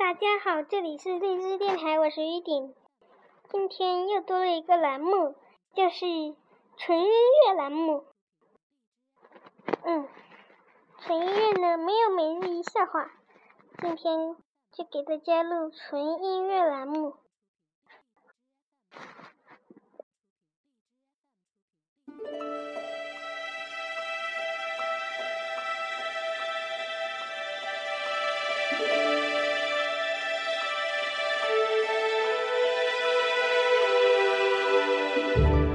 大家好，这里是荔枝电台，我是雨点。今天又多了一个栏目，就是纯音乐栏目。嗯，纯音乐呢没有每日一笑话，今天就给大家录纯音乐栏目。you